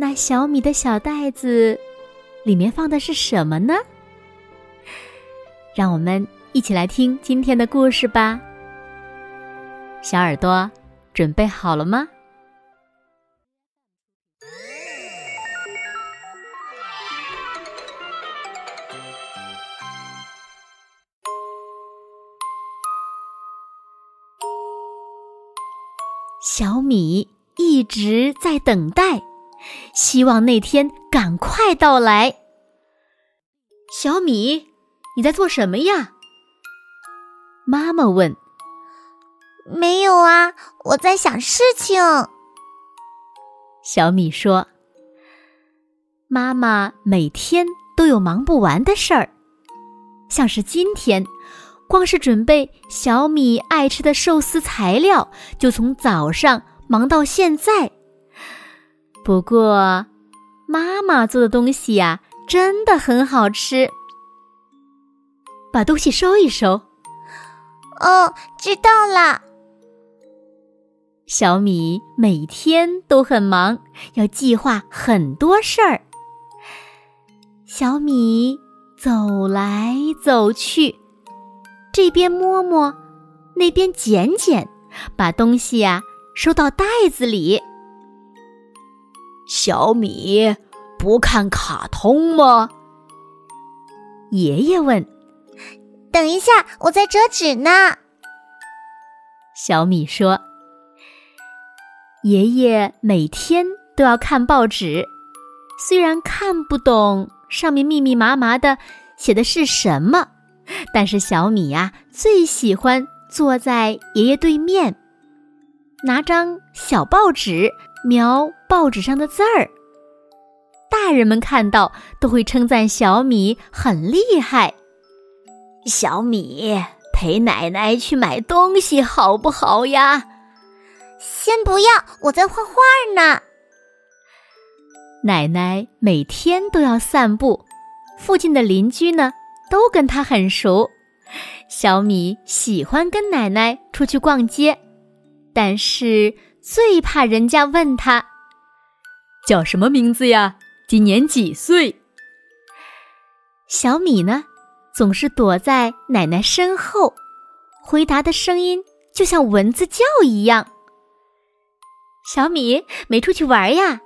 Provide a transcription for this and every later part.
那小米的小袋子，里面放的是什么呢？让我们一起来听今天的故事吧。小耳朵，准备好了吗？小米一直在等待。希望那天赶快到来。小米，你在做什么呀？妈妈问。没有啊，我在想事情。小米说：“妈妈每天都有忙不完的事儿，像是今天，光是准备小米爱吃的寿司材料，就从早上忙到现在。”不过，妈妈做的东西呀，真的很好吃。把东西收一收。哦，知道了。小米每天都很忙，要计划很多事儿。小米走来走去，这边摸摸，那边捡捡，把东西呀收到袋子里。小米不看卡通吗？爷爷问。等一下，我在折纸呢。小米说：“爷爷每天都要看报纸，虽然看不懂上面密密麻麻的写的是什么，但是小米呀最喜欢坐在爷爷对面，拿张小报纸。”描报纸上的字儿，大人们看到都会称赞小米很厉害。小米陪奶奶去买东西好不好呀？先不要，我在画画呢。奶奶每天都要散步，附近的邻居呢都跟她很熟。小米喜欢跟奶奶出去逛街，但是。最怕人家问他叫什么名字呀？今年几岁？小米呢，总是躲在奶奶身后，回答的声音就像蚊子叫一样。小米没出去玩呀？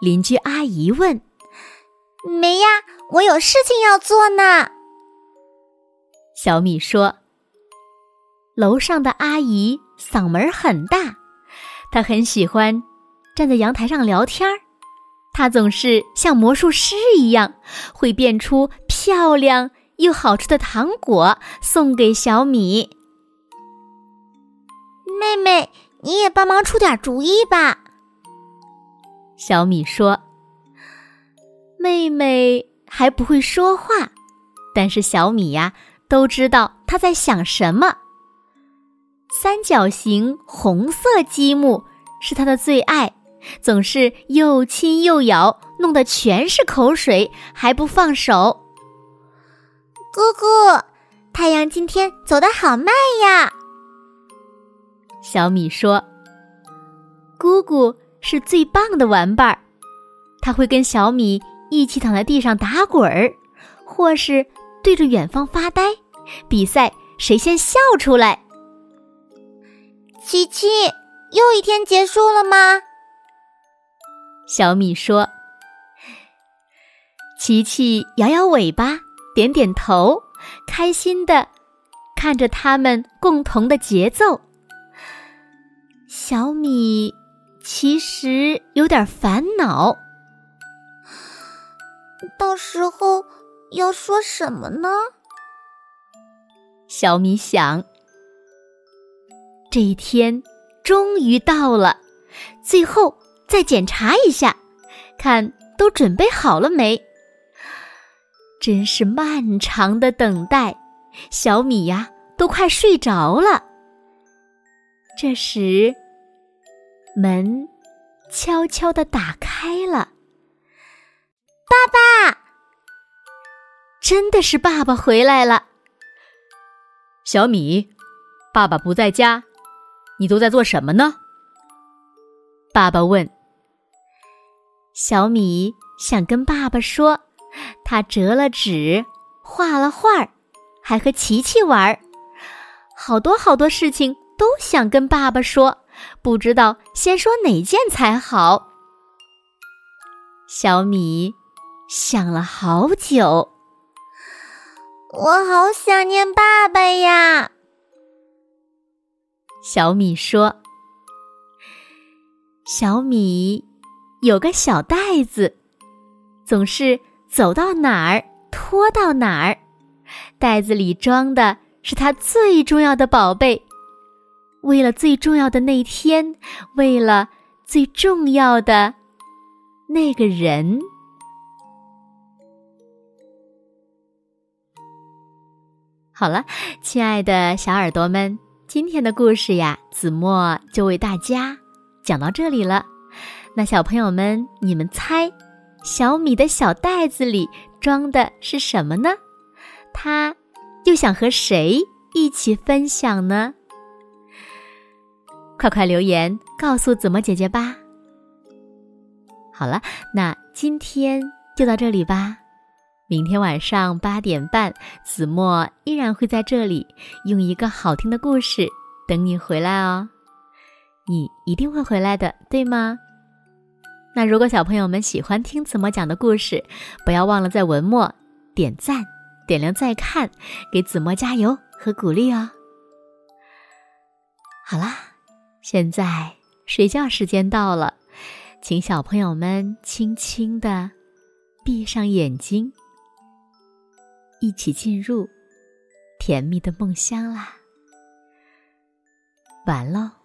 邻居阿姨问。没呀，我有事情要做呢。小米说。楼上的阿姨。嗓门很大，她很喜欢站在阳台上聊天儿。她总是像魔术师一样，会变出漂亮又好吃的糖果送给小米。妹妹，你也帮忙出点主意吧。小米说：“妹妹还不会说话，但是小米呀，都知道她在想什么。”三角形红色积木是他的最爱，总是又亲又咬，弄得全是口水，还不放手。姑姑，太阳今天走得好慢呀。小米说：“姑姑是最棒的玩伴儿，他会跟小米一起躺在地上打滚儿，或是对着远方发呆，比赛谁先笑出来。”琪琪，又一天结束了吗？小米说。琪琪摇摇尾巴，点点头，开心的看着他们共同的节奏。小米其实有点烦恼，到时候要说什么呢？小米想。这一天终于到了，最后再检查一下，看都准备好了没？真是漫长的等待，小米呀，都快睡着了。这时，门悄悄的打开了。爸爸，真的是爸爸回来了。小米，爸爸不在家，你都在做什么呢？爸爸问。小米想跟爸爸说，他折了纸，画了画，还和琪琪玩儿，好多好多事情都想跟爸爸说，不知道先说哪件才好。小米想了好久，我好想念爸爸呀。小米说：“小米。”有个小袋子，总是走到哪儿拖到哪儿，袋子里装的是他最重要的宝贝。为了最重要的那天，为了最重要的那个人。好了，亲爱的小耳朵们，今天的故事呀，子墨就为大家讲到这里了。那小朋友们，你们猜，小米的小袋子里装的是什么呢？他又想和谁一起分享呢？快快留言告诉子墨姐姐吧。好了，那今天就到这里吧。明天晚上八点半，子墨依然会在这里，用一个好听的故事等你回来哦。你一定会回来的，对吗？那如果小朋友们喜欢听子墨讲的故事，不要忘了在文末点赞、点亮再看，给子墨加油和鼓励哦。好啦，现在睡觉时间到了，请小朋友们轻轻的闭上眼睛，一起进入甜蜜的梦乡啦。完喽。